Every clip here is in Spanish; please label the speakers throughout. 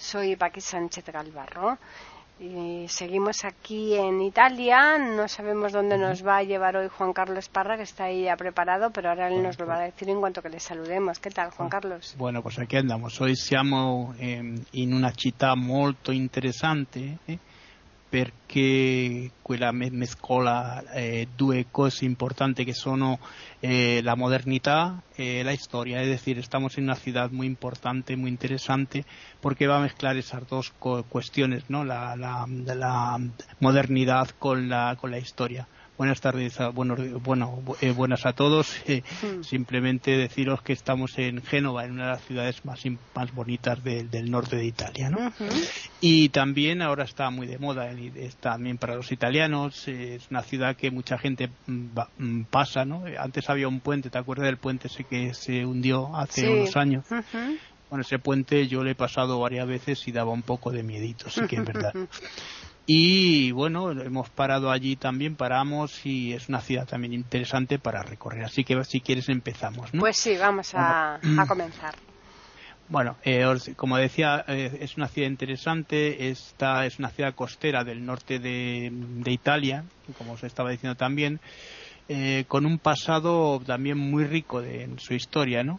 Speaker 1: Soy Paqui Sánchez Galvarro y seguimos aquí en Italia. No sabemos dónde nos va a llevar hoy Juan Carlos Parra, que está ahí ya preparado, pero ahora él nos lo va a decir en cuanto que le saludemos. ¿Qué tal, Juan Carlos?
Speaker 2: Bueno, pues aquí andamos. Hoy siamo en una città molto interessante. Eh? Perché quella mescola eh, due cose importanti che sono eh, la modernità e la historia, es decir, estamos en una ciudad muy importante, muy interesante, porque va a mezclar esas dos cuestiones, ¿no? la, la, la modernidad con la, con la historia. Buenas tardes, bueno, bueno eh, buenas a todos. Eh, hmm. Simplemente deciros que estamos en Génova, en una de las ciudades más, más bonitas del norte de Italia. ¿no? Y también ahora está muy de moda, también para los italianos, es una ciudad que mucha gente mm, mm, pasa. ¿no? Antes había un puente, ¿te acuerdas del puente ese que se hundió hace unos años? Bueno, ese puente yo le he pasado varias veces y daba un poco de miedito, sí que es verdad. Y bueno, hemos parado allí también, paramos y es una ciudad también interesante para recorrer. Así que si quieres empezamos. ¿no?
Speaker 1: Pues sí, vamos a, comenzar.
Speaker 2: Bueno, eh, como decía, eh, es una ciudad interesante. Esta es una ciudad costera del norte de, Italia, como os estaba diciendo también, eh, con un pasado también muy rico en su historia, ¿no?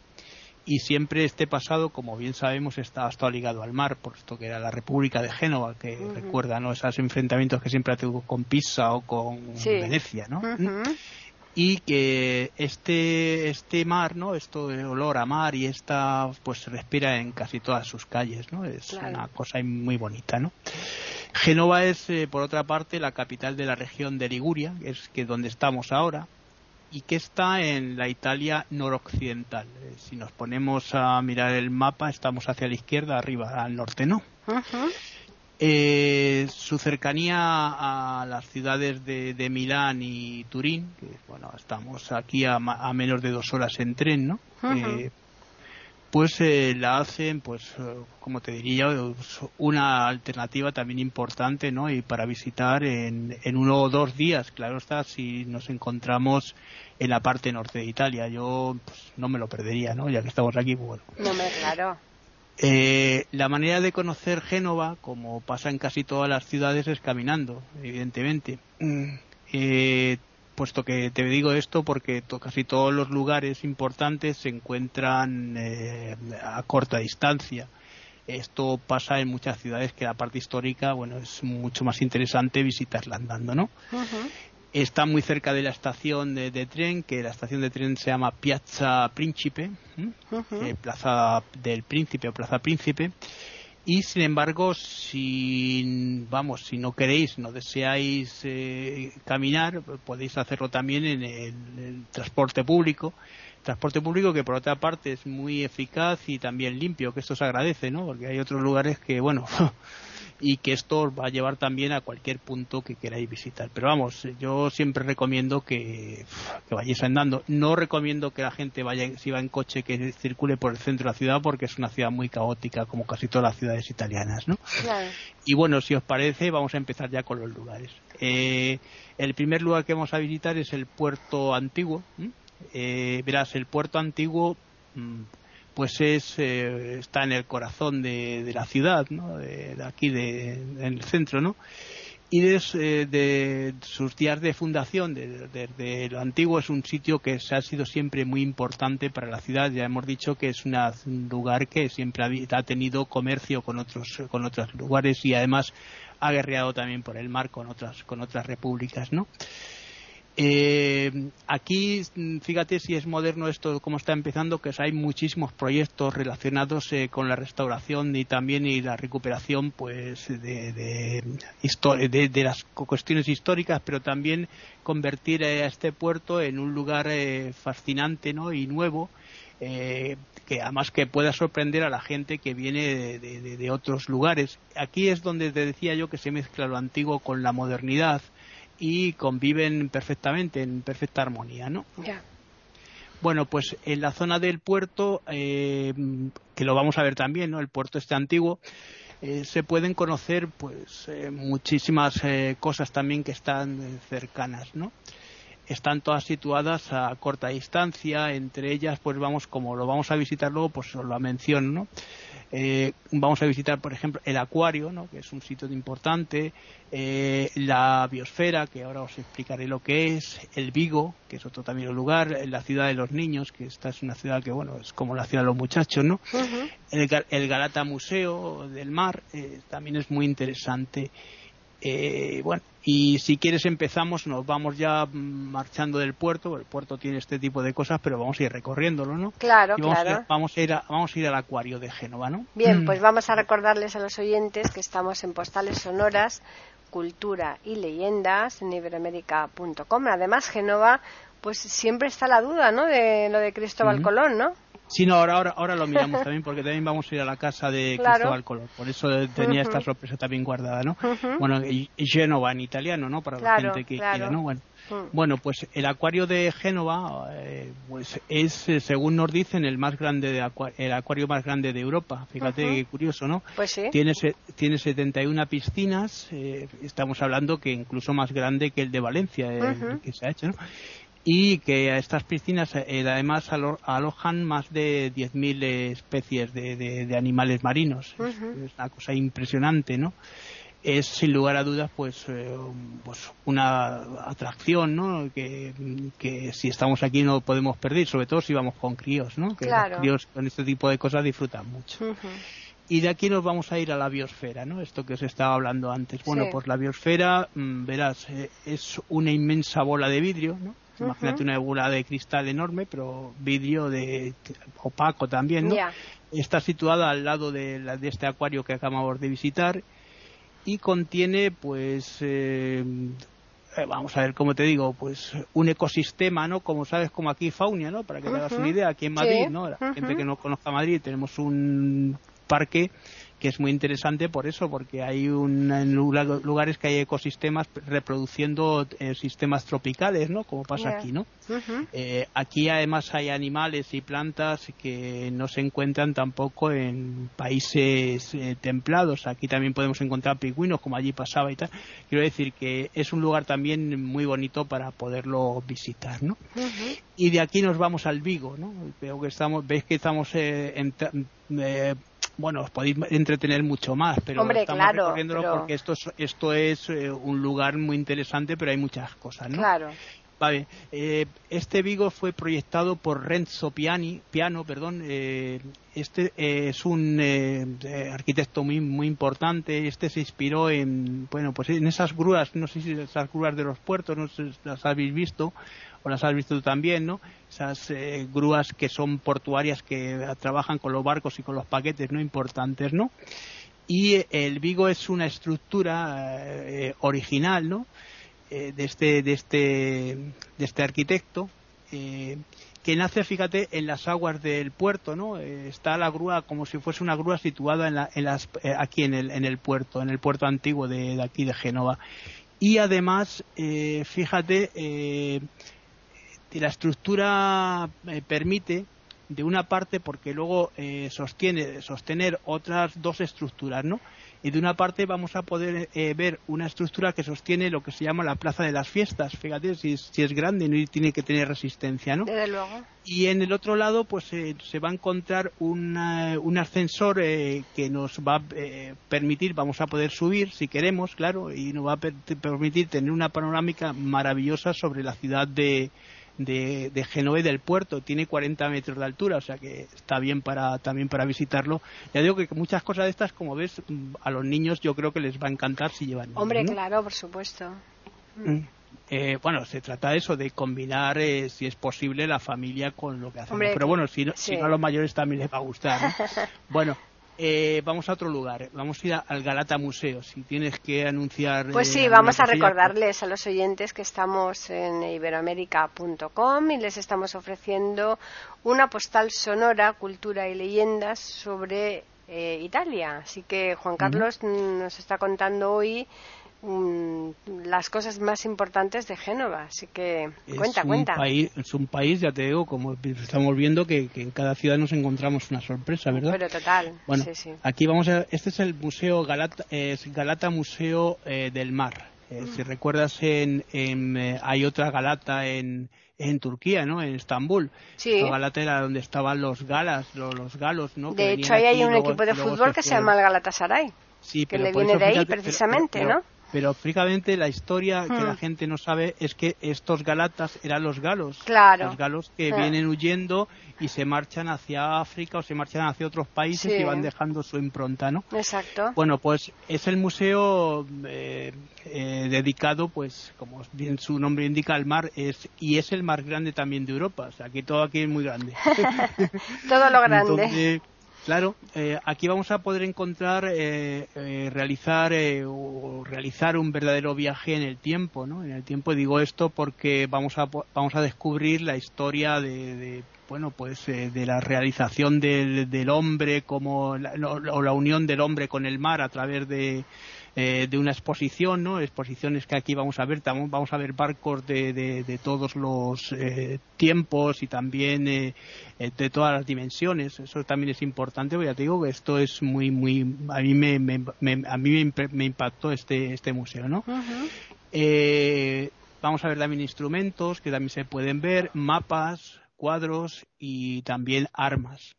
Speaker 2: Y siempre este pasado, como bien sabemos, está ligado al mar, por esto que era la República de Génova, que recuerda ¿no? esos enfrentamientos que siempre ha tenido con Pisa o con Venecia, ¿no? Y que este, este mar, ¿no? Esto de olor a mar y esta, pues se respira en casi todas sus calles, ¿no? Es una cosa muy bonita, ¿no? Génova es, eh, por otra parte, la capital de la región de Liguria, que es que donde estamos ahora, y que está en la Italia noroccidental. Eh, si nos ponemos a mirar el mapa, estamos hacia la izquierda, arriba, al norte no. Eh, su cercanía a las ciudades de, Milán y Turín, que bueno, estamos aquí a, menos de dos horas en tren, ¿no? Eh, pues la hacen, pues, como te diría, una alternativa también importante, ¿no? Y para visitar en, en uno o dos días, claro está, si nos encontramos en la parte norte de Italia. Yo pues, no me lo perdería, ¿no? Ya que estamos aquí, pues, bueno.
Speaker 1: No me claro.
Speaker 2: Eh, la manera de conocer Génova, como pasa en casi todas las ciudades, es caminando, evidentemente. Mm. Eh, puesto que te digo esto porque casi todos los lugares importantes se encuentran eh, a corta distancia. Esto pasa en muchas ciudades que la parte histórica, bueno, es mucho más interesante visitarla andando, ¿no? Está muy cerca de la estación de, tren, que la estación de tren se llama Piazza Príncipe, eh, Plaza del Príncipe o Plaza Príncipe. Y sin embargo, si vamos, si no queréis, no deseáis eh, caminar, podéis hacerlo también en el, transporte público. Transporte público que por otra parte es muy eficaz y también limpio, que esto se agradece, ¿no? Porque hay otros lugares que, bueno, y que esto os va a llevar también a cualquier punto que queráis visitar. Pero vamos, yo siempre recomiendo que, que vayáis andando. No recomiendo que la gente vaya, si va en coche, que circule por el centro de la ciudad porque es una ciudad muy caótica, como casi todas las ciudades italianas, ¿no? Y bueno, si os parece, vamos a empezar ya con los lugares. Eh, el primer lugar que vamos a visitar es el puerto antiguo. Eh, verás, el puerto antiguo mm, pues es eh, está en el corazón de, la ciudad, ¿no? De, aquí de, en el centro, ¿no? Y desde de sus días de fundación, desde lo antiguo, es un sitio que se ha sido siempre muy importante para la ciudad. Ya hemos dicho que es un lugar que siempre ha, ha tenido comercio con otros, con otros lugares y además ha guerreado también por el mar con otras, con otras repúblicas, ¿no? Eh, aquí, fíjate si es moderno esto, cómo está empezando, que hay muchísimos proyectos relacionados eh, con la restauración y también y la recuperación pues de, de, las cuestiones históricas, pero también convertir a este puerto en un lugar eh, fascinante ¿no? y nuevo eh, que además que pueda sorprender a la gente que viene de, otros lugares. Aquí es donde te decía yo que se mezcla lo antiguo con la modernidad y conviven perfectamente, en perfecta armonía, ¿no? Bueno, pues en la zona del puerto, eh, que lo vamos a ver también, ¿no? El puerto este antiguo, eh, se pueden conocer pues eh, muchísimas cosas también que están cercanas, ¿no? Están todas situadas a corta distancia, entre ellas pues vamos, como lo vamos a visitar luego, pues os lo menciono, ¿no? Eh, vamos a visitar, por ejemplo, el acuario, ¿no? que es un sitio importante, eh, la biosfera, que ahora os explicaré lo que es, el Vigo, que es otro también lugar, la ciudad de los niños, que esta es una ciudad que, bueno, es como la ciudad de los muchachos, ¿no? el, Galata Museo del Mar eh, también es muy interesante. Eh, bueno, y si quieres empezamos, nos vamos ya marchando del puerto, el puerto tiene este tipo de cosas, pero vamos a ir recorriéndolo, ¿no?
Speaker 1: Claro,
Speaker 2: vamos
Speaker 1: claro.
Speaker 2: A, vamos, a ir vamos a ir al acuario de Génova, ¿no?
Speaker 1: Bien, mm. pues vamos a recordarles a los oyentes que estamos en Postales Sonoras, Cultura y Leyendas en iberoamérica.com. Además, Génova, pues siempre está la duda, ¿no? De lo de Cristóbal Colón, ¿no?
Speaker 2: Sí, no, ahora, ahora, lo miramos también porque también vamos a ir a la casa de Cristóbal Colón. Por eso tenía esta sorpresa también guardada, ¿no? Bueno, y Génova en italiano, ¿no? Para la gente que quiera, ¿no? Bueno, bueno, pues el acuario de Génova eh, pues es, eh, según nos dicen, el más grande de el acuario más grande de Europa. Fíjate qué curioso, ¿no?
Speaker 1: Pues sí.
Speaker 2: Tiene, tiene 71 piscinas. Eh, estamos hablando que incluso más grande que el de Valencia, que se ha hecho, ¿no? Y que estas piscinas eh, además alojan más de 10.000 especies de, animales marinos. es, una cosa impresionante, ¿no? Es sin lugar a dudas pues, eh, pues una atracción, ¿no? Que, si estamos aquí no podemos perder, sobre todo si vamos con críos, ¿no? Que los críos con este tipo de cosas disfrutan mucho. Y de aquí nos vamos a ir a la biosfera, ¿no? Esto que os estaba hablando antes. Bueno, pues la biosfera, mm, verás, eh, es una inmensa bola de vidrio, ¿no? Imagínate una bola de cristal enorme, pero vidrio de opaco también, ¿no? Está situada al lado de, de, este acuario que acabamos de visitar y contiene, pues, eh, eh, vamos a ver cómo te digo, pues un ecosistema, ¿no? Como sabes, como aquí Faunia, ¿no? Para que te hagas una idea, aquí en Madrid, ¿no? La gente que no conozca Madrid, tenemos un parque que es muy interesante por eso, porque hay un, en lugares que hay ecosistemas reproduciendo eh, sistemas tropicales, ¿no? Como pasa aquí, ¿no? Eh, aquí además hay animales y plantas que no se encuentran tampoco en países eh, templados. Aquí también podemos encontrar pingüinos, como allí pasaba y tal. Quiero decir que es un lugar también muy bonito para poderlo visitar, ¿no? Y de aquí nos vamos al Vigo, ¿no? Veo que estamos, veis que estamos en, bueno, os podéis entretener mucho más, pero estamos recorriéndolo porque esto es, esto es eh, un lugar muy interesante, pero hay muchas cosas, ¿no?
Speaker 1: Claro.
Speaker 2: Vale, eh, este Vigo fue proyectado por Renzo Piani, Piano, perdón. Eh, este es un arquitecto muy muy importante. Este se inspiró en bueno pues en esas grúas, no sé si esas grúas de los puertos, no sé si las habéis visto o las has visto tú también, ¿no? Esas eh, grúas que son portuarias que trabajan con los barcos y con los paquetes no importantes, ¿no? Y eh, el Vigo es una estructura eh, original, ¿no? de este de este de este arquitecto que nace, fíjate, en las aguas del puerto, ¿no? está la grúa como si fuese una grúa situada en, en las, aquí en el, en el puerto, en el puerto antiguo de, de aquí de Génova. Y además, fíjate, la estructura eh, permite de una parte porque luego eh, sostiene sostener otras dos estructuras no y de una parte vamos a poder eh, ver una estructura que sostiene lo que se llama la plaza de las fiestas. Fíjate si es, si es grande no tiene que tener resistencia no y en el otro lado pues se va a encontrar un ascensor que nos va a permitir vamos a poder subir si queremos claro y nos va a permitir tener una panorámica maravillosa sobre la ciudad de de, de Genove del puerto, tiene 40 metros de altura, o sea que está bien para también para visitarlo. Ya digo que muchas cosas de estas, como ves, a los niños yo creo que les va a encantar si llevan.
Speaker 1: Hombre, claro, por supuesto.
Speaker 2: Mm. Eh, bueno, se trata de eso, de combinar, eh, si es posible, la familia con lo que hacemos. Pero bueno, si no, si no a los mayores también les va a gustar. bueno, eh, vamos a otro lugar. Vamos a ir al Galata Museo. Si tienes que anunciar.
Speaker 1: Pues sí, vamos a recordarles a los oyentes que estamos en iberoamérica.com y les estamos ofreciendo una postal sonora, cultura y leyendas sobre Italia. Así que Juan Carlos nos está contando hoy las cosas más importantes de Génova. Así que cuenta, cuenta.
Speaker 2: es un país, ya te digo, como estamos viendo, que, en cada ciudad nos encontramos una sorpresa, ¿verdad?
Speaker 1: Pero total.
Speaker 2: Bueno, aquí vamos a. Este es el Museo Galata, es Galata Museo eh, del Mar. Eh, mm. Si recuerdas, en, eh, hay otra Galata en, en Turquía, ¿no? En Estambul.
Speaker 1: Sí.
Speaker 2: La Galata era donde estaban los galas, los, galos, ¿no?
Speaker 1: De hecho, ahí hay un equipo de fútbol que se llama el Galatasaray. Sí, que le viene de ahí, precisamente, ¿no?
Speaker 2: Pero fríamente la historia que la hmm. gente no sabe es que estos galatas eran los galos.
Speaker 1: Claro.
Speaker 2: Los galos que vienen huyendo y se marchan hacia África o se marchan hacia otros países y van dejando su impronta, ¿no?
Speaker 1: Exacto.
Speaker 2: Bueno, pues es el museo eh, eh, dedicado, pues, como bien su nombre indica, al mar es y es el más grande también de Europa. O sea, que todo aquí es muy grande.
Speaker 1: todo lo grande.
Speaker 2: Claro, eh, aquí vamos a poder encontrar, eh, eh, realizar o realizar un verdadero viaje en el tiempo, ¿no? En el tiempo digo esto porque vamos a vamos a descubrir la historia de, bueno, pues de la realización del, del hombre como la, o la unión del hombre con el mar a través de eh, de una exposición, ¿no? Exposiciones que aquí vamos a ver, vamos a ver barcos de, de, todos los eh, tiempos y también eh, de todas las dimensiones. Eso también es importante, ya te digo que esto es muy, muy, a mí me, a mí me, impactó este, este museo, ¿no? vamos a ver también instrumentos que también se pueden ver, mapas, cuadros y también armas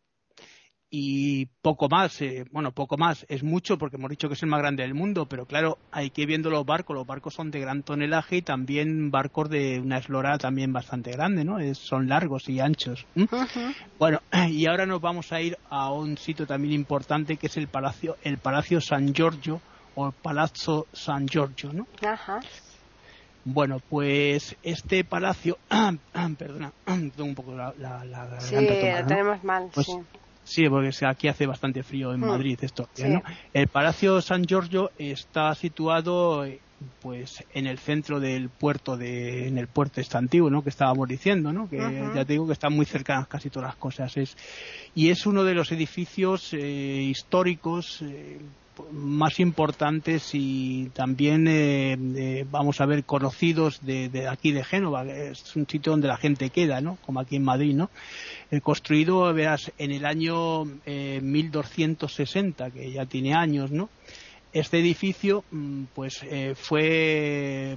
Speaker 2: y poco más, eh, bueno, poco más, es mucho porque hemos dicho que es el más grande del mundo, pero claro, hay que ir viendo los barcos, los barcos son de gran tonelaje y también barcos de una eslora también bastante grande, ¿no? son largos y anchos. Bueno, y ahora nos vamos a ir a un sitio también importante que es el Palacio, el Palacio San Giorgio o el Palazzo San Giorgio, ¿no?
Speaker 1: Ajá.
Speaker 2: Bueno, pues este palacio, perdona, tengo un poco la, la,
Speaker 1: sí, tenemos mal,
Speaker 2: pues
Speaker 1: sí
Speaker 2: Sí, porque aquí hace bastante frío en mm. Madrid esto. El Palacio San Giorgio está situado pues en el centro del puerto de en el puerto este antiguo no que estábamos diciendo no que ya te digo que están muy cercanas casi todas las cosas. Es y es uno de los edificios eh, históricos eh, más importantes y también eh, vamos a ver conocidos de, aquí de Génova es un sitio donde la gente queda no como aquí en Madrid no el construido verás en el año 1260 que ya tiene años no este edificio mm, pues eh, fue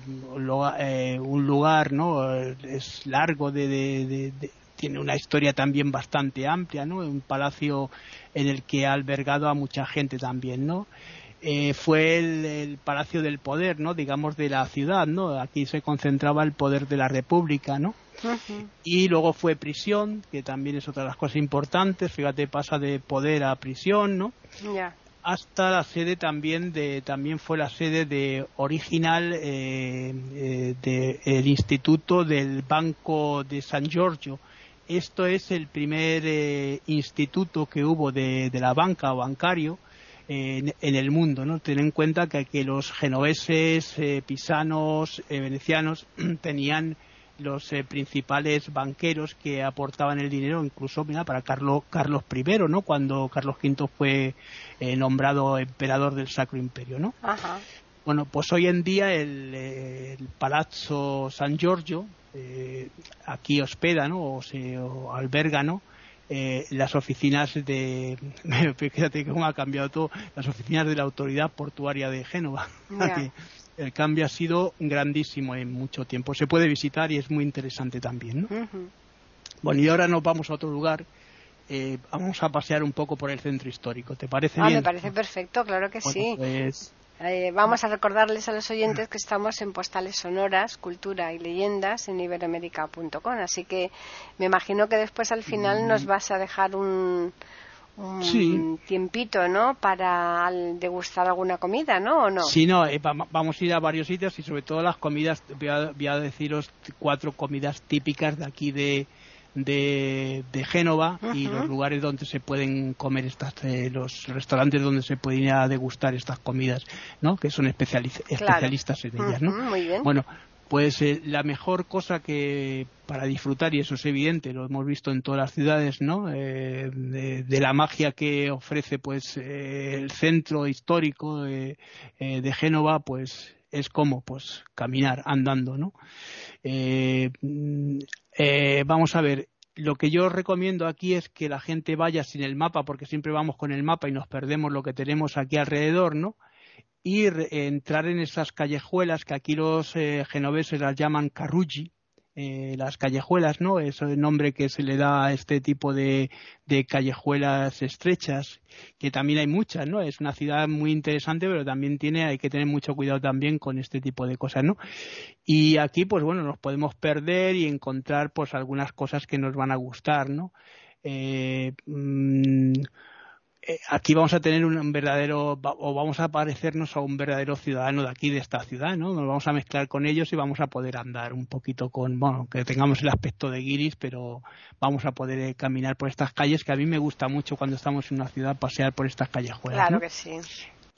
Speaker 2: eh, un lugar no es largo de, tiene una historia también bastante amplia no un palacio en el que ha albergado a mucha gente también no eh, fue el, palacio del poder no digamos de la ciudad no aquí se concentraba el poder de la república no y luego fue prisión que también es otra de las cosas importantes. Fíjate pasa de poder a prisión no hasta la sede también de también fue la sede de original eh, eh del instituto del banco de San Giorgio esto es el primer eh, instituto que hubo de, la banca o bancario en, el mundo, ¿no? Ten en cuenta que, que los genoveses, eh, pisanos, venecianos tenían los eh, principales banqueros que aportaban el dinero, incluso mira, para Carlos, Carlos I, ¿no? Cuando Carlos V fue eh, nombrado emperador del Sacro Imperio, ¿no? Bueno, pues hoy en día el, el Palazzo San Giorgio eh, aquí hospeda, ¿no? O se alberga, ¿no? las oficinas de fíjate cómo ha cambiado todo las oficinas de la autoridad portuaria de Génova el cambio ha sido grandísimo en mucho tiempo. Se puede visitar y es muy interesante también. Bueno, y ahora nos vamos a otro lugar. Eh, vamos a pasear un poco por el centro histórico. ¿Te parece
Speaker 1: ah,
Speaker 2: bien?
Speaker 1: Me parece perfecto, claro que sí. Pues... Eh, vamos a recordarles a los oyentes que estamos en postales sonoras, cultura y leyendas en iberoamérica.com. Así que me imagino que después al final nos vas a dejar un, un tiempito, ¿no? Para degustar alguna comida, ¿no? ¿O no?
Speaker 2: Sí, no, eh, vamos a ir a varios sitios y sobre todo las comidas, voy a, deciros cuatro comidas típicas de aquí de, de, Génova y los lugares donde se pueden comer estas, eh, los restaurantes donde se pueden ir a degustar estas comidas, ¿no? Que son especialistas en ellas, ¿no? Bueno, pues eh, la mejor cosa que para disfrutar, y eso es evidente, lo hemos visto en todas las ciudades, ¿no? Eh, de, la magia que ofrece pues el centro histórico de Génova, pues es como pues caminar andando, ¿no? Eh, mm, eh, vamos a ver, lo que yo recomiendo aquí es que la gente vaya sin el mapa, porque siempre vamos con el mapa y nos perdemos lo que tenemos aquí alrededor, ¿no? Y entrar en esas callejuelas que aquí los eh, genoveses las llaman carruggi, eh, las callejuelas, ¿no? Es el nombre que se le da a este tipo de, callejuelas estrechas, que también hay muchas, ¿no? Es una ciudad muy interesante, pero también tiene, hay que tener mucho cuidado también con este tipo de cosas, ¿no? Y aquí, pues bueno, nos podemos perder y encontrar, pues algunas cosas que nos van a gustar, ¿no? Eh, mm, eh, aquí vamos a tener un verdadero, o vamos a parecernos a un verdadero ciudadano de aquí, de esta ciudad, ¿no? Nos vamos a mezclar con ellos y vamos a poder andar un poquito con, bueno, que tengamos el aspecto de guiris, pero vamos a poder eh, caminar por estas calles, que a mí me gusta mucho cuando estamos en una ciudad pasear por estas callejuelas.
Speaker 1: Claro que sí.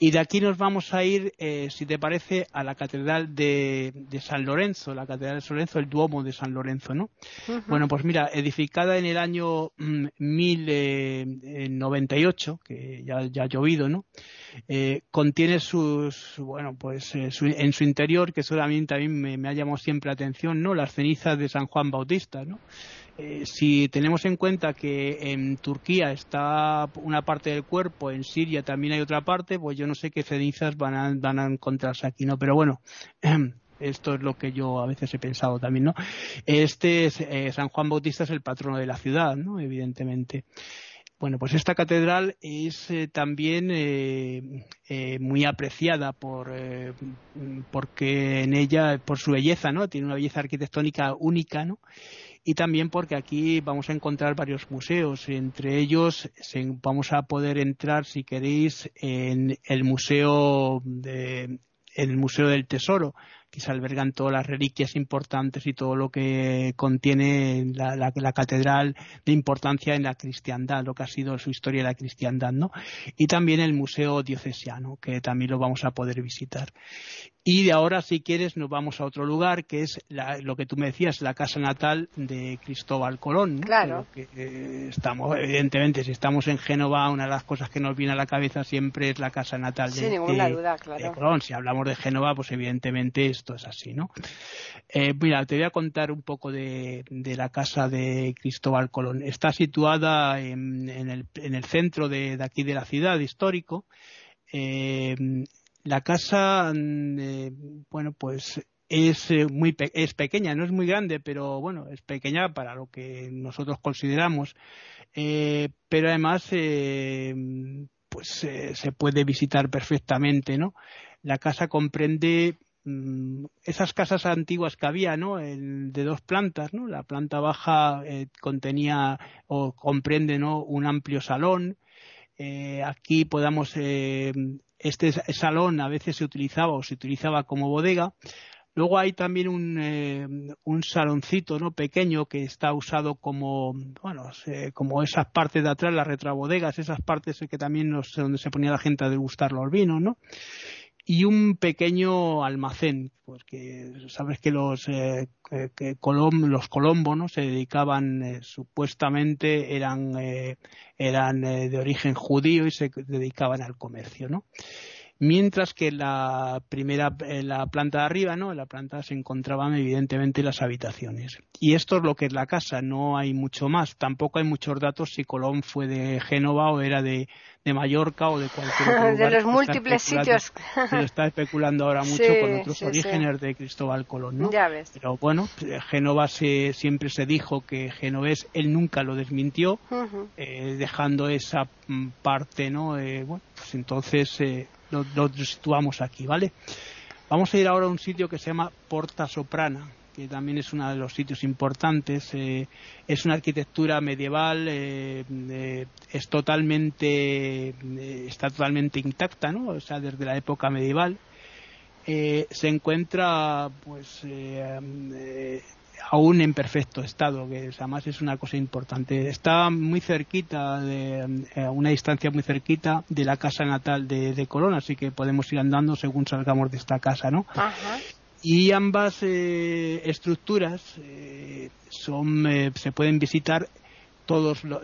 Speaker 2: Y de aquí nos vamos a ir, eh, si te parece, a la Catedral de, San Lorenzo, la Catedral de San Lorenzo, el Duomo de San Lorenzo, ¿no? Bueno, pues mira, edificada en el año 1098, mm, eh, que ya, ya, ha llovido, ¿no? Eh, contiene sus, bueno, pues en su interior, que solamente a mí me, me ha llamado siempre la atención, ¿no? Las cenizas de San Juan Bautista, ¿no? Eh, si tenemos en cuenta que en Turquía está una parte del cuerpo, en Siria también hay otra parte, pues yo no sé qué cenizas van a, van a encontrarse aquí, ¿no? Pero bueno, esto es lo que yo a veces he pensado también, ¿no? Este eh, San Juan Bautista es el patrono de la ciudad, ¿no? Evidentemente. Bueno, pues esta catedral es eh, también muy apreciada por porque en ella por su belleza, ¿no? Tiene una belleza arquitectónica única, ¿no? Y también porque aquí vamos a encontrar varios museos. Entre ellos vamos a poder entrar, si queréis, en el museo de, el Museo del Tesoro, que se albergan todas las reliquias importantes y todo lo que contiene la, la, catedral de importancia en la cristiandad, lo que ha sido su historia de la cristiandad, ¿no? Y también el Museo Diocesiano, que también lo vamos a poder visitar. Y de ahora, si quieres, nos vamos a otro lugar, que es lo que tú me decías, la casa natal de Cristóbal Colón.
Speaker 1: Claro.
Speaker 2: Eh, estamos, evidentemente, si estamos en Génova, una de las cosas que nos viene a la cabeza siempre es la casa natal de, Colón. Si hablamos de Génova, pues evidentemente esto es así, ¿no? Eh, mira, te voy a contar un poco de, la casa de Cristóbal Colón. Está situada en, el, centro de, aquí de la ciudad histórico. Eh, la casa, mm, eh, bueno, pues es eh, muy es pequeña, no es muy grande, pero bueno, es pequeña para lo que nosotros consideramos. Eh, pero además, pues se puede visitar perfectamente, ¿no? La casa comprende mm, esas casas antiguas que había, ¿no? de dos plantas, ¿no? La planta baja contenía o comprende, ¿no? Un amplio salón. aquí podamos este salón a veces se utilizaba o se utilizaba como bodega. Luego hay también un, eh, un saloncito no pequeño que está usado como bueno como esas partes de atrás las retrabodegas esas partes que también no sé donde se ponía la gente a degustar los vinos no y un pequeño almacén, porque sabes que los, eh, que los colombos ¿no? se dedicaban, eh, supuestamente eran, eh, eran de origen judío y se dedicaban al comercio. ¿no? Mientras que la primera en la planta de arriba no en la planta se encontraban evidentemente las habitaciones. Y esto es lo que es la casa no hay mucho más. Tampoco hay muchos datos si Colón fue de Génova o era de, de Mallorca o de cualquier otro
Speaker 1: lugar de los múltiples sitios.
Speaker 2: Se lo está especulando ahora mucho con otros orígenes de Cristóbal Colón ¿no?
Speaker 1: ya ves.
Speaker 2: pero bueno Génova se, siempre se dijo que genovés él nunca lo desmintió eh, dejando esa parte no eh, bueno pues entonces eh, lo, situamos aquí, ¿vale? Vamos a ir ahora a un sitio que se llama Porta Soprana, que también es uno de los sitios importantes. Eh, es una arquitectura medieval, eh, eh, es totalmente, está totalmente intacta, ¿no? O sea, desde la época medieval. se encuentra, pues, aún en perfecto estado, que además es una cosa importante. Está muy cerquita, de, a una distancia muy cerquita de la casa natal de, Colón, así que podemos ir andando según salgamos de esta casa, ¿no? Y ambas estructuras son, se pueden visitar todos los,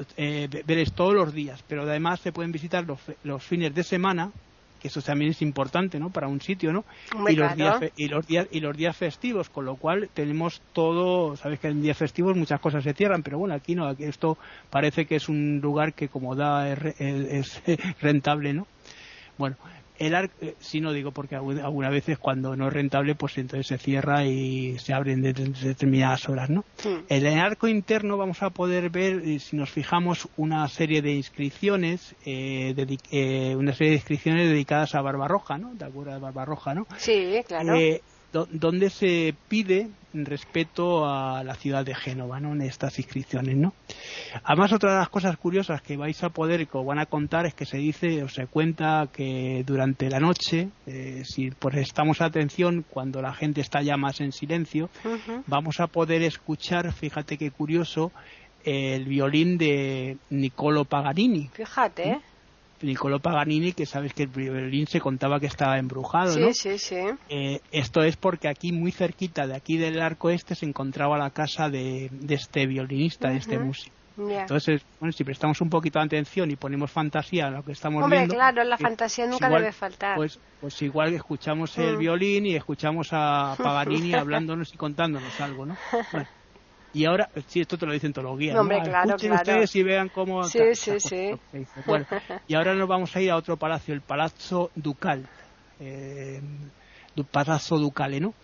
Speaker 2: todos los días, pero además se pueden visitar los fines de semana que eso también es importante, ¿no? Para un sitio, ¿no? y, los días, y los días y los días festivos, con lo cual tenemos todo, sabes que en días festivos muchas cosas se cierran, pero bueno, aquí no, aquí esto parece que es un lugar que como da es rentable, ¿no? Bueno, el arco, eh, si no digo porque algunas veces cuando no es rentable, pues entonces se cierra y se abren de, determinadas horas, ¿no? En el arco interno vamos a poder ver, eh, si nos fijamos, una serie de inscripciones, eh, una serie de inscripciones dedicadas a Barbarroja, ¿no? De acuerdo a Barbarroja, ¿no?
Speaker 1: Sí, claro
Speaker 2: donde se pide respeto a la ciudad de Génova, ¿no? En estas inscripciones, ¿no? Además, otra de las cosas curiosas que vais a poder y que os van a contar es que se dice o se cuenta que durante la noche, eh, si prestamos atención cuando la gente está ya más en silencio, vamos a poder escuchar, fíjate qué curioso, el violín de Niccolo Paganini.
Speaker 1: Fíjate, ¿eh?
Speaker 2: Nicolò Paganini, que sabes que el violín se contaba que estaba embrujado,
Speaker 1: ¿no? Sí, sí,
Speaker 2: eh, esto es porque aquí, muy cerquita de aquí del arco este, se encontraba la casa de, este violinista, de este músico. Entonces, bueno, si prestamos un poquito de atención y ponemos fantasía a lo que estamos
Speaker 1: Hombre,
Speaker 2: viendo...
Speaker 1: claro, la fantasía nunca debe faltar.
Speaker 2: Pues, pues igual escuchamos el mm. violín y escuchamos a Paganini hablándonos y contándonos algo, ¿no? Bueno, y ahora, sí, esto te lo dicen todos los guías.
Speaker 1: hombre, claro,
Speaker 2: Escuchen ustedes y vean cómo.
Speaker 1: Sí, sí, sí.
Speaker 2: Bueno, y ahora nos vamos a ir a otro palacio, el Palazzo Ducal. Eh, Palazzo Ducale, ¿no?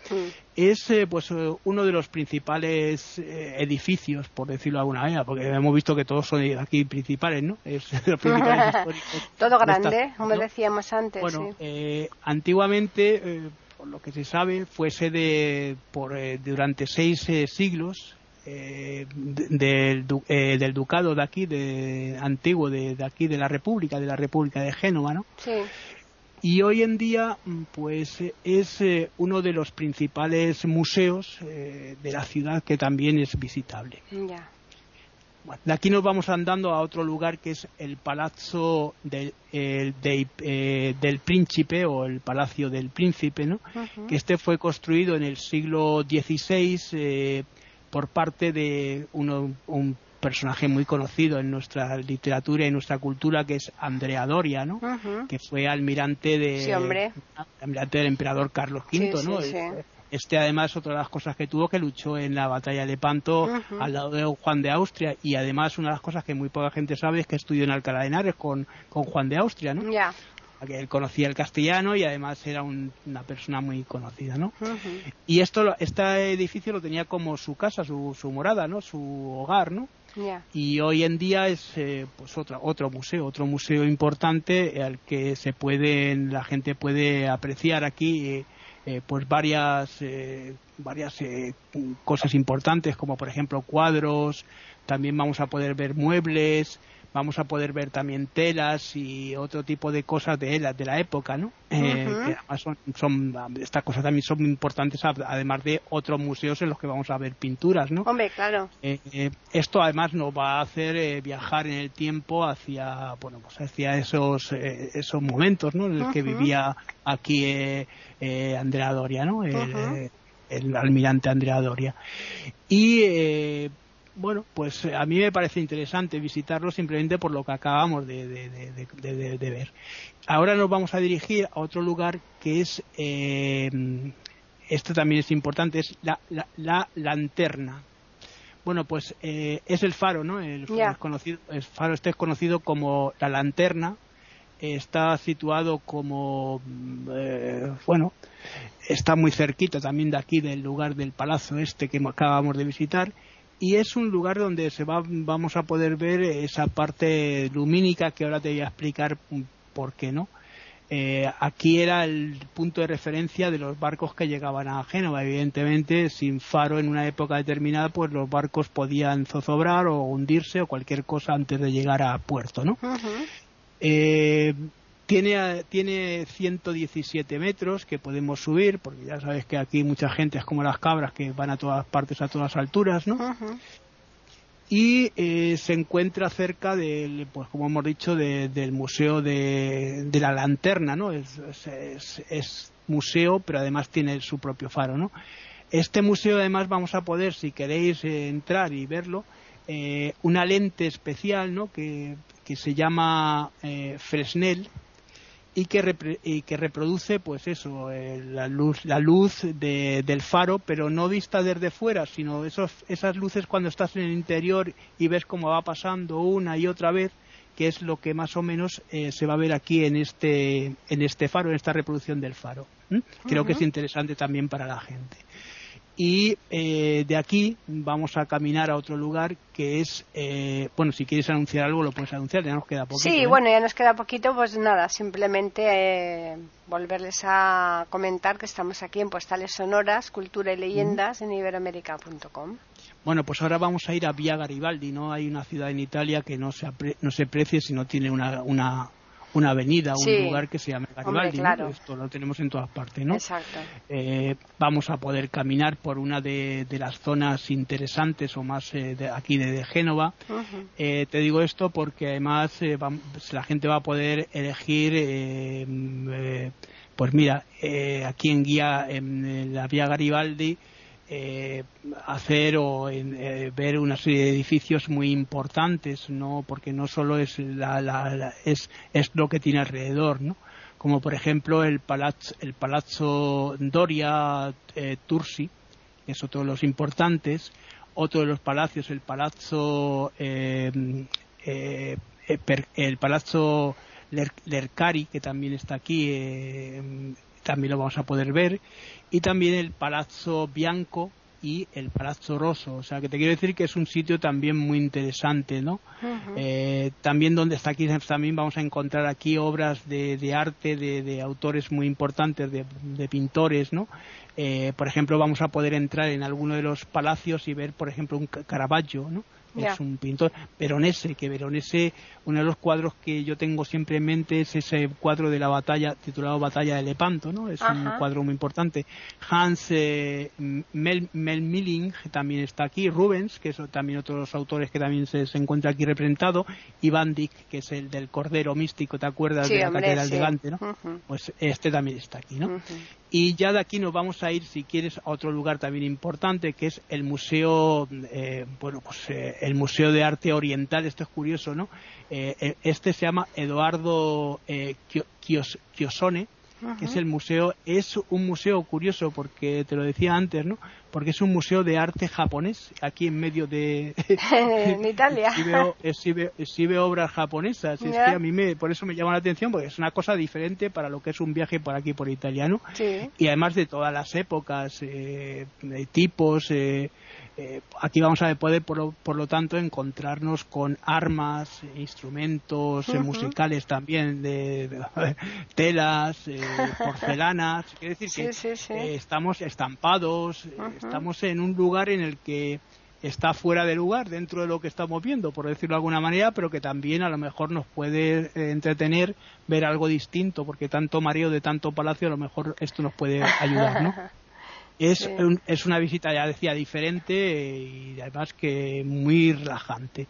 Speaker 2: Es eh, pues eh, uno de los principales eh, edificios, por decirlo de alguna manera, porque hemos visto que todos son aquí principales, ¿no? Es los principales
Speaker 1: Todo grande, como decíamos antes.
Speaker 2: Bueno, antiguamente, por lo que se sabe, fue sede por, durante seis siglos eh, del, eh, del, ducado de aquí, de antiguo, de, aquí, de la República, de la República de Génova, ¿no?
Speaker 1: Sí.
Speaker 2: Y hoy en día, pues es eh, uno de los principales museos de la ciudad que también es visitable. de aquí nos vamos andando a otro lugar que es el Palazzo del, del Príncipe o el Palacio del Príncipe, ¿no? Que este fue construido en el siglo XVI por parte de un personaje muy conocido en nuestra literatura y en nuestra cultura que es Andrea Doria, ¿no? Que fue almirante de almirante del emperador Carlos V, ¿no? Este además otra de las cosas que tuvo que luchó en la batalla de Lepanto al lado de Juan de Austria y además una de las cosas que muy poca gente sabe es que estudió en Alcalá de Henares con, con Juan de Austria, ¿no? Que él conocía el castellano y además era una persona muy conocida, ¿no? Y esto, este edificio lo tenía como su casa, su, su morada, ¿no? Su hogar, ¿no? Y hoy en día es eh, pues otra, otro museo, otro museo importante al que se puede, la gente puede apreciar aquí eh, eh, pues varias varias cosas importantes como por ejemplo cuadros, también vamos a poder ver muebles, vamos a poder ver también telas y otro tipo de cosas de la, de la época, ¿no? Eh, que además son, estas cosas también son importantes, además de otros museos en los que vamos a ver pinturas, ¿no?
Speaker 1: Hombre, claro.
Speaker 2: Eh, eh, esto además nos va a hacer viajar en el tiempo hacia, bueno, pues hacia esos, esos momentos, ¿no? En los que vivía aquí Andrea Doria, ¿no? El, el almirante Andrea Doria. Y bueno, pues eh, a mí me parece interesante visitarlo simplemente por lo que acabamos de, ver. Ahora nos vamos a dirigir a otro lugar que es, eh, esto también es importante, es la, la, lanterna. Bueno, pues eh, es el faro, ¿no? El, conocido, el faro este es conocido como la lanterna. Está situado como, bueno, está muy cerquita también de aquí del lugar del palacio este que acabamos de visitar y es un lugar donde se va, vamos a poder ver esa parte lumínica que ahora te voy a explicar por qué no. Eh, aquí era el punto de referencia de los barcos que llegaban a Génova. Evidentemente, sin faro en una época determinada, pues los barcos podían zozobrar o hundirse o cualquier cosa antes de llegar a puerto, ¿no? Tiene, tiene 117 metros que podemos subir, porque ya sabes que aquí mucha gente es como las cabras que van a todas partes, a todas alturas, ¿no? Y eh, se encuentra cerca del, pues como hemos dicho, del Museo de, la Lanterna, ¿no? Es, es, museo, pero además tiene su propio faro, ¿no? Este museo además vamos a poder, si queréis eh, entrar y verlo, eh, una lente especial, ¿no? Que, que se llama Fresnel, y que, y que reproduce pues eso eh, la luz la luz del faro pero no vista desde fuera sino esos, esas luces cuando estás en el interior y ves cómo va pasando una y otra vez que es lo que más o menos eh, se va a ver aquí en este en este faro en esta reproducción del faro creo que es interesante también para la gente y eh, de aquí vamos a caminar a otro lugar que es, eh, bueno, si quieres anunciar algo lo puedes anunciar, ya nos queda poquito.
Speaker 1: Sí, ¿eh? bueno, ya nos queda poquito, pues nada, simplemente volverles a comentar que estamos aquí en Postales Sonoras, Cultura y Leyendas en iberoamérica.com.
Speaker 2: Bueno, pues ahora vamos a ir a Via Garibaldi, ¿no? Hay una ciudad en Italia que no se, no se precie si no tiene una, una una avenida, un lugar que se llama Garibaldi, Esto lo tenemos en todas partes, ¿no?
Speaker 1: Exacto.
Speaker 2: Eh, vamos a poder caminar por una de, las zonas interesantes o más eh, de aquí de, Génova. Eh, te digo esto porque además la gente va a poder elegir, pues mira, aquí en guía en la vía Garibaldi eh, hacer o eh, ver una serie de edificios muy importantes, no porque no solo es la, es, es lo que tiene alrededor, ¿no? Como por ejemplo el palazzo, el palazzo Doria eh, Tursi, que es otro de los importantes, otro de los palacios, el palazzo el palazzo Lercari, que también está aquí también lo vamos a poder ver, y también el Palazzo Bianco y el Palazzo Rosso, o sea que te quiero decir que es un sitio también muy interesante, ¿no? Eh, también donde está aquí también vamos a encontrar aquí obras de, arte de, autores muy importantes, de, pintores, ¿no? Eh, por ejemplo, vamos a poder entrar en alguno de los palacios y ver, por ejemplo, un Caravaggio, ¿no? Es un pintor veronese, que Veronese, uno de los cuadros que yo tengo siempre en mente es ese cuadro de la batalla titulado Batalla de Lepanto, ¿no? Es un cuadro muy importante. Hans eh, Melmilling también está aquí, Rubens, que es también otro de los autores que también se, encuentra aquí representado, y Van Dyck, que es el del Cordero Místico, ¿te acuerdas de la Catedral de Gante, ¿no? Pues este también está aquí, ¿no? Y ya de aquí nos vamos a ir, si quieres, a otro lugar también importante, que es el Museo, eh, bueno, pues eh, el Museo de Arte Oriental. Esto es curioso, ¿no? Eh, este se llama Eduardo Chiosone, que es el museo, es un museo curioso porque te lo decía antes, ¿no? Porque es un museo de arte japonés aquí en medio de
Speaker 1: en Italia.
Speaker 2: sí veo, obras japonesas, es que a mí me, por eso me llama la atención porque es una cosa diferente para lo que es un viaje por aquí por italiano y además de todas las épocas, eh, tipos, eh, eh, aquí vamos a poder, por lo, por lo, tanto, encontrarnos con armas, instrumentos eh, musicales también, de, telas, eh, porcelanas. Quiere decir que estamos estampados, estamos en un lugar en el que está fuera de lugar dentro de lo que estamos viendo, por decirlo de alguna manera, pero que también a lo mejor nos puede entretener ver algo distinto, porque tanto mareo de tanto palacio, a lo mejor esto nos puede ayudar, ¿no? Es, es una visita, ya decía, diferente y además que muy relajante.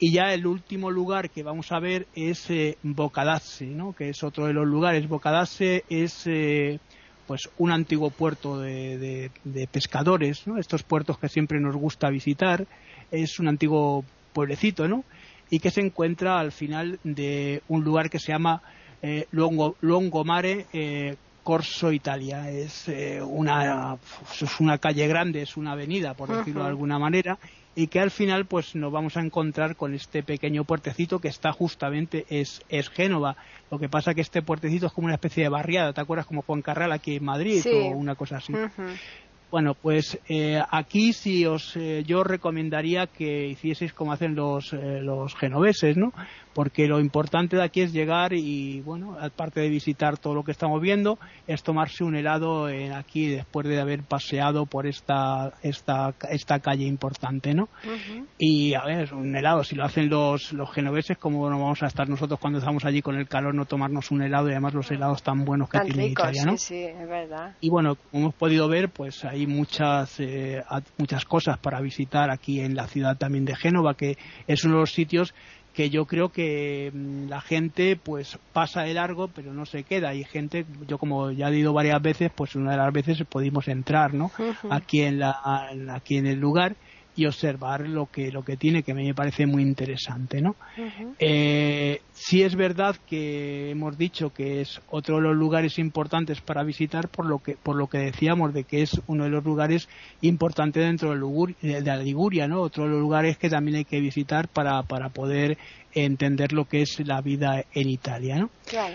Speaker 2: Y ya el último lugar que vamos a ver es eh, ¿no? que es otro de los lugares. Bocadase es eh, pues un antiguo puerto de, pescadores, ¿no? estos puertos que siempre nos gusta visitar. Es un antiguo pueblecito, ¿no? Y que se encuentra al final de un lugar que se llama eh, Longomare eh, Corso Italia. Es, eh, una, es una calle grande, es una avenida, por decirlo de alguna manera, y que al final pues nos vamos a encontrar con este pequeño puertecito que está justamente, es, es Génova. Lo que pasa que este puertecito es como una especie de barriada, ¿te acuerdas como Juan Carral aquí en Madrid o una cosa así? Bueno, pues eh, aquí sí os, eh, yo recomendaría que hicieseis como hacen los, eh, los genoveses, ¿no? Porque lo importante de aquí es llegar y, bueno, aparte de visitar todo lo que estamos viendo, es tomarse un helado en aquí después de haber paseado por esta, esta, esta calle importante, ¿no? Y, a ver, un helado, si lo hacen los, los genoveses, como no vamos a estar nosotros cuando estamos allí con el calor, no tomarnos un helado y además los helados tan buenos que tiene Italia, ¿no?
Speaker 1: Sí, sí, es verdad.
Speaker 2: Y bueno, como hemos podido ver, pues hay muchas, eh, muchas cosas para visitar aquí en la ciudad también de Génova, que es uno de los sitios que yo creo que mm, la gente pues pasa de largo pero no se queda. Y gente yo como ya he ido varias veces pues una de las veces pudimos entrar no aquí en la aquí en el lugar y observar lo que lo que tiene que me parece muy interesante no eh, sí es verdad que hemos dicho que es otro de los lugares importantes para visitar por lo que por lo que decíamos de que es uno de los lugares importantes dentro de, la Liguria no otro de los lugares que también hay que visitar para para poder entender lo que es la vida en Italia, ¿no?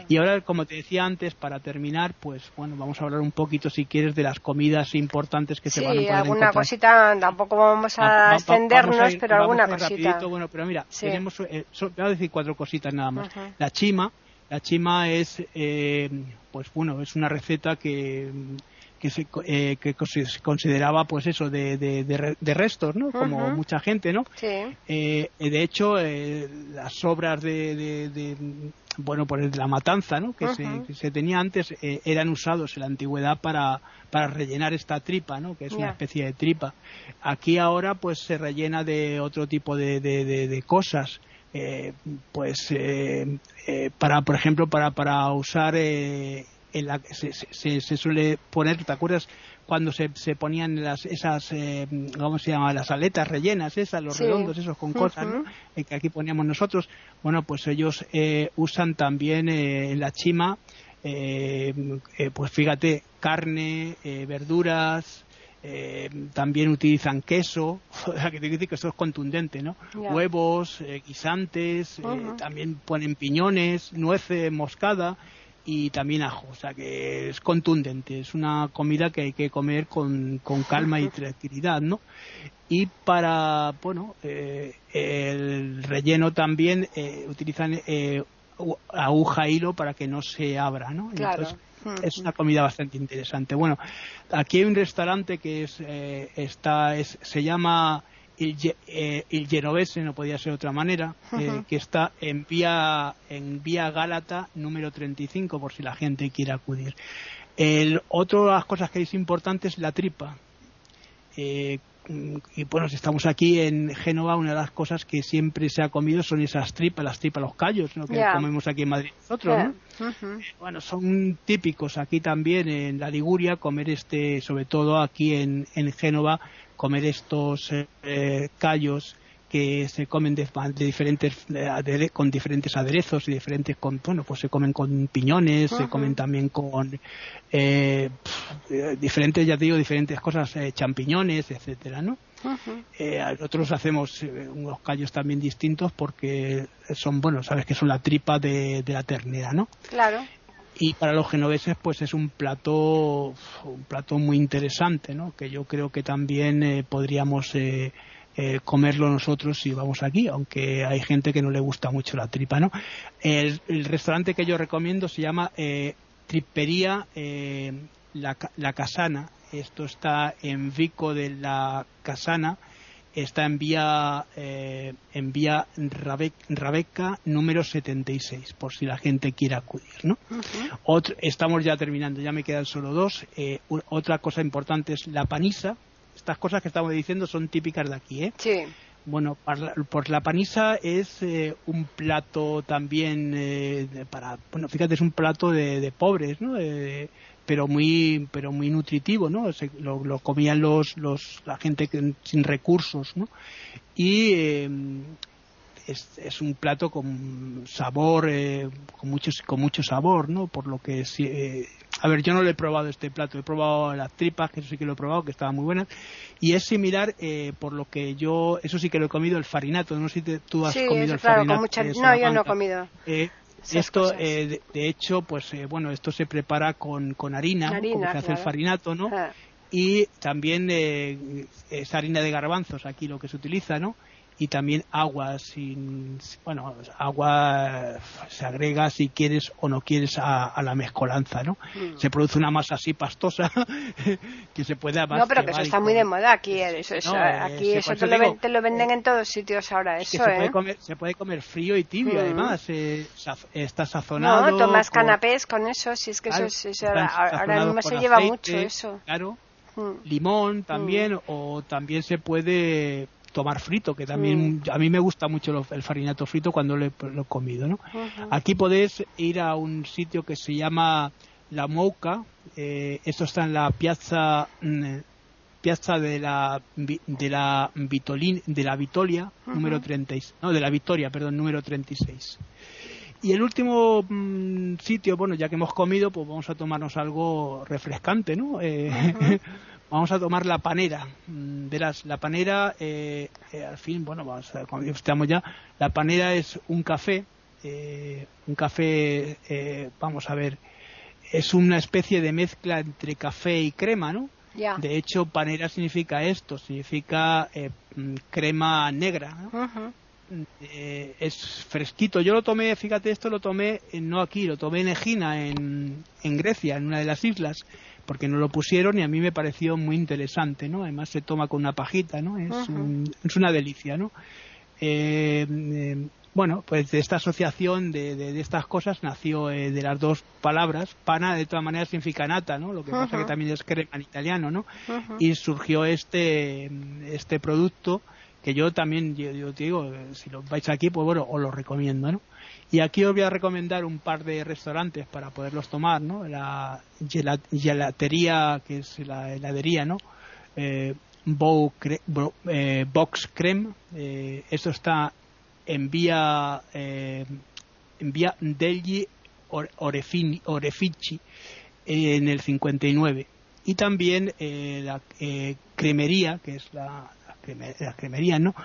Speaker 2: Y ahora, como te decía antes, para terminar, pues bueno, vamos a hablar un poquito, si quieres, de las comidas importantes que se van a poder
Speaker 1: alguna cosita, tampoco vamos a extendernos, pero alguna cosita.
Speaker 2: bueno, pero mira, tenemos, eh, voy a decir cuatro cositas nada más. La chima, la chima es, eh, pues bueno, es una receta que que se, eh, que se consideraba pues eso de, de, restos no como mucha gente no
Speaker 1: sí.
Speaker 2: eh, de hecho eh, las obras de, bueno pues de la matanza no que, se, se, tenía antes eh, eran usados en la antigüedad para para rellenar esta tripa no que es una especie de tripa. Aquí ahora pues se rellena de otro tipo de, de cosas eh, pues eh, eh, para por ejemplo para para usar eh, en la se, se, se, suele poner, ¿te acuerdas cuando se, se ponían las, esas, eh, ¿cómo se llama? Las aletas rellenas, esas, los redondos, esos con cosas, ¿no? Que aquí poníamos nosotros. Bueno, pues ellos eh, usan también eh, en la chima, eh, eh, pues fíjate, carne, eh, verduras, eh, también utilizan queso, o sea, que que eso es contundente, ¿no? Huevos, eh, guisantes, eh, también ponen piñones, nueces, moscada y también ajo, o sea que es contundente, es una comida que hay que comer con, con calma y tranquilidad, ¿no? Y para, bueno, el relleno también utilizan aguja hilo para que no se abra, ¿no?
Speaker 1: Claro.
Speaker 2: Entonces, es una comida bastante interesante. Bueno, aquí hay un restaurante que es, eh, está, es, se llama il, eh, il, Genovese, no podía ser de otra manera, uh -huh. eh, que está en vía, en vía Gálata número 35, por si la gente quiere acudir. El, otro de las cosas que es importante es la tripa. Eh, y bueno, si estamos aquí en Génova, una de las cosas que siempre se ha comido son esas tripas, las tripas, los callos, ¿no? que
Speaker 1: Yeah.
Speaker 2: comemos aquí en Madrid nosotros,
Speaker 1: Yeah.
Speaker 2: ¿no?
Speaker 1: Ujú.
Speaker 2: Bueno, son típicos aquí también en la Liguria comer este, sobre todo aquí en, en Génova, comer estos eh, eh, callos que se comen de, de diferentes eh, con diferentes aderezos y diferentes con bueno pues se comen con piñones se comen también con eh, diferentes ya te digo diferentes cosas eh, champiñones etcétera no eh, nosotros hacemos unos callos también distintos porque son bueno sabes que son la tripa de, de la ternera no
Speaker 1: Claro.
Speaker 2: y para los genoveses pues es un plato un plato muy interesante no que yo creo que también eh, podríamos eh, comerlo nosotros si vamos aquí aunque hay gente que no le gusta mucho la tripa no el, el restaurante que yo recomiendo se llama eh, Tripería eh, la, Ca- la Casana. Esto está en Vico de la Casana. Está en vía eh, en vía Rabe- Rabeca número 76 por si la gente quiere acudir no otro, estamos ya terminando, ya me quedan solo dos. Otra cosa importante es la panisa. Estas cosas que estamos diciendo son típicas de aquí, ¿eh?
Speaker 1: Sí.
Speaker 2: Bueno, para- pues la panisa es eh, un plato también eh, para, bueno, fíjate, es un plato de, de pobres, ¿no? De- pero muy, pero muy nutritivo, ¿no? Se- lo, lo comían los, los, la gente que- sin recursos, ¿no? Y eh, es, es un plato con sabor, eh, con mucho, con mucho sabor, ¿no? Por lo que sí, eh, a ver, yo no lo he probado este plato, he probado las tripas, que eso sí que lo he probado, que estaban muy buenas, y es similar, eh, por lo que yo, eso sí que lo he comido, el farinato, no sé si te- tú has
Speaker 1: Sí,
Speaker 2: comido
Speaker 1: eso,
Speaker 2: el
Speaker 1: claro,
Speaker 2: farinato.
Speaker 1: con mucha... No, yo no he comido.
Speaker 2: Eh,
Speaker 1: Esas
Speaker 2: esto, eh, de, de hecho, pues eh, bueno, esto se prepara con, con harina.
Speaker 1: Harina,
Speaker 2: como se hace el farinato, ¿no?
Speaker 1: Ah,
Speaker 2: y también eh, es harina de garbanzos aquí lo que se utiliza, ¿no? Y también agua sin bueno agua se agrega si quieres o no quieres a, la mezcolanza no mm. se produce una masa así pastosa que se puede
Speaker 1: no pero que eso está muy de moda aquí eso, eso eh, aquí eso te lo, te lo, venden eh, en todos sitios ahora eso
Speaker 2: se, puede ¿eh? comer, se puede comer frío y tibio mm. además está sazonado
Speaker 1: no tomas canapés con eso si es que eso, eso ahora, mismo se lleva mucho eso
Speaker 2: claro mm. limón también o también se puede tomar frito, que también a mí me gusta mucho el farinato frito cuando lo he, comido. ¿no? Aquí podéis ir a un sitio que se llama La Mouca, eh, esto está en la piazza, mm, piazza de la de la Vitolin, de la Vitolia, número 36, no, de la Victoria, perdón, número 36. Y el último mm, sitio, bueno, ya que hemos comido, pues vamos a tomarnos algo refrescante, ¿no? Eh, vamos a tomar la panera. Mm, verás, la panera, eh, eh, al fin, bueno, vamos a, cuando estamos ya, la panera es un café, eh, un café, vamos a ver, es una especie de mezcla entre café y crema, ¿no? De hecho, panera significa esto, significa mm, crema negra. ¿no? es fresquito. Yo lo tomé, fíjate, esto lo tomé no aquí, lo tomé en Egina, en, en Grecia, en una de las islas porque no lo pusieron y a mí me pareció muy interesante, ¿no? Además se toma con una pajita, ¿no? Es, es una delicia, ¿no? Eh, eh, bueno, pues de esta asociación de, de, estas cosas nació eh, de las dos palabras. Pana de todas maneras significa nata, ¿no? Lo que pasa que también es crema en italiano, ¿no? Y surgió este, este producto que yo también, yo, yo, te digo, si lo vais aquí, pues bueno, os lo recomiendo, ¿no? Y aquí os voy a recomendar un par de restaurantes para poderlos tomar, ¿no? La gelatería, que es la heladería, ¿no? Eh, eh Box Creme, eh, esto está en vía, eh, en vía Degli Orefici en el 59. Y también la cremería, que es la, la, cremería, ¿no?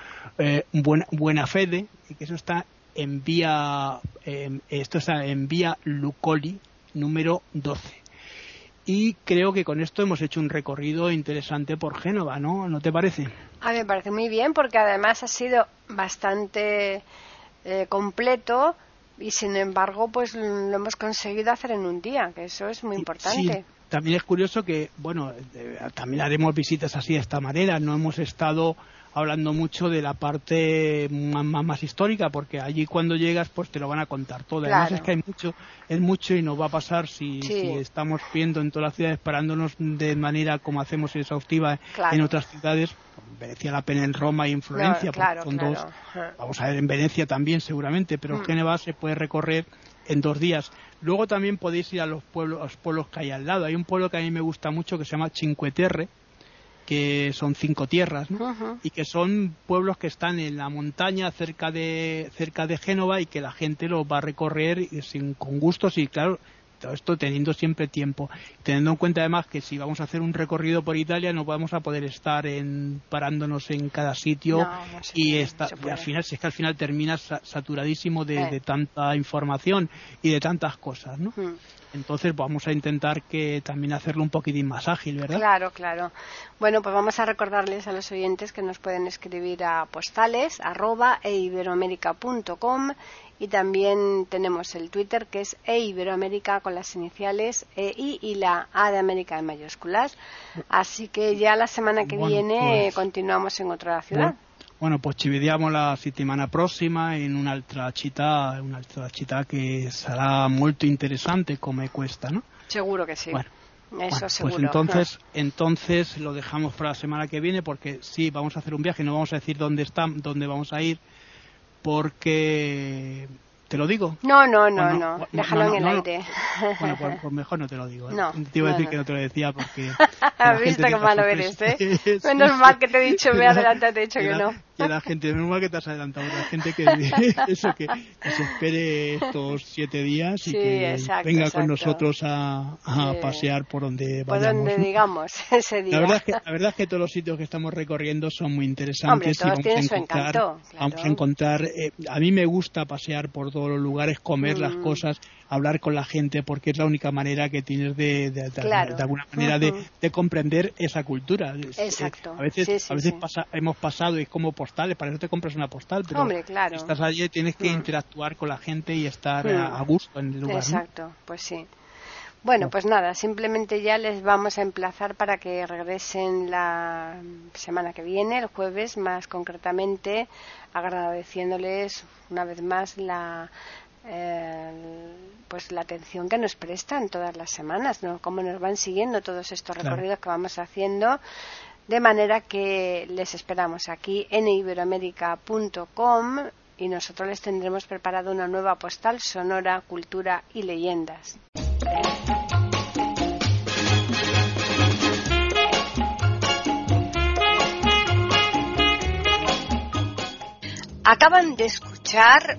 Speaker 2: buena, buena Fede, que eso está en vía, em, esto está en vía Lucoli número 12. Y creo que con esto hemos hecho un recorrido interesante por Génova, ¿no? ¿No te parece?
Speaker 1: A mí me parece muy bien porque además ha sido bastante eh, completo y sin embargo pues lo hemos conseguido hacer en un día, que eso es muy importante.
Speaker 2: También es curioso que, bueno, eh, también haremos visitas así de esta manera, no hemos estado hablando mucho de la parte más, histórica, porque allí cuando llegas pues te lo van a contar todo. Además es que hay mucho, es mucho y nos va a pasar si, estamos viendo en todas las ciudades parándonos de manera como hacemos exhaustiva en otras ciudades. Venecia la pena en Roma y en Florencia, son dos. Vamos a ver en Venecia también seguramente, pero en mm. Génova se puede recorrer en dos días. Luego también podéis ir a los pueblos, a los pueblos que hay al lado. Hay un pueblo que a mí me gusta mucho que se llama Cinque Terre, que son cinco tierras, y que son pueblos que están en la montaña cerca de cerca de Génova y que la gente los va a recorrer sin, con gustos y claro todo esto teniendo siempre tiempo, teniendo en cuenta además que si vamos a hacer un recorrido por Italia no vamos a poder estar en, parándonos en cada sitio y, al final si es que al final terminas saturadísimo de, eh. de, tanta información y de tantas cosas, ¿no? Hmm. Entonces vamos a intentar que también hacerlo un poquitín más ágil, ¿verdad?
Speaker 1: Claro, claro. Bueno, pues vamos a recordarles a los oyentes que nos pueden escribir a postales arroba eiberoamerica.com y también tenemos el Twitter que es eiberoamerica con las iniciales EI y la A de América en mayúsculas. Así que ya la semana que viene pues continuamos en otra ciudad.
Speaker 2: Bueno, pues ci vediamo la settimana prossima in un'altra città, un'altra città che sarà molto interesante come questa, ¿no?
Speaker 1: Seguro que sí.
Speaker 2: Bueno, Eso seguro. Pues entonces, entonces lo dejamos para la semana que viene porque sí, vamos a hacer un viaje, no vamos a decir dónde está, dónde vamos a ir, porque ¿Te lo digo?
Speaker 1: No, no, no, no. Déjalo en el aire.
Speaker 2: Bueno, pues, pues, mejor no te lo digo. ¿eh? No, te iba a decir que no te lo decía porque...
Speaker 1: Has visto qué malo eres, ¿eh? Menos mal que te he dicho, me adelante, te he dicho que no.
Speaker 2: Y la gente, menos mal que te has adelantado, la gente que, eso, que, se espere estos siete días y que venga con nosotros a, pasear por donde vayamos.
Speaker 1: Por donde digamos ese día.
Speaker 2: La verdad, es que, la verdad es que todos los sitios que estamos recorriendo son muy interesantes
Speaker 1: y vamos a encontrar,
Speaker 2: vamos a encontrar eh, a mí me gusta pasear por todos los lugares, comer las mm. cosas, hablar con la gente, porque es la única manera que tienes de, de, alguna manera de, comprender esa cultura.
Speaker 1: Exacto.
Speaker 2: A veces, a veces hemos pasado y es como postales, para eso te compras una postal, pero estás allí tienes que mm. interactuar con la gente y estar a, mm. gusto en el lugar.
Speaker 1: Exacto, pues sí. Bueno, pues nada, simplemente ya les vamos a emplazar para que regresen la semana que viene, el jueves más concretamente, agradeciéndoles una vez más la eh, pues la atención que nos prestan todas las semanas, ¿no? Cómo nos van siguiendo todos estos recorridos que vamos haciendo, de manera que les esperamos aquí en iberoamérica.com y nosotros les tendremos preparado una nueva postal sonora, cultura y leyendas. Acaban de escuchar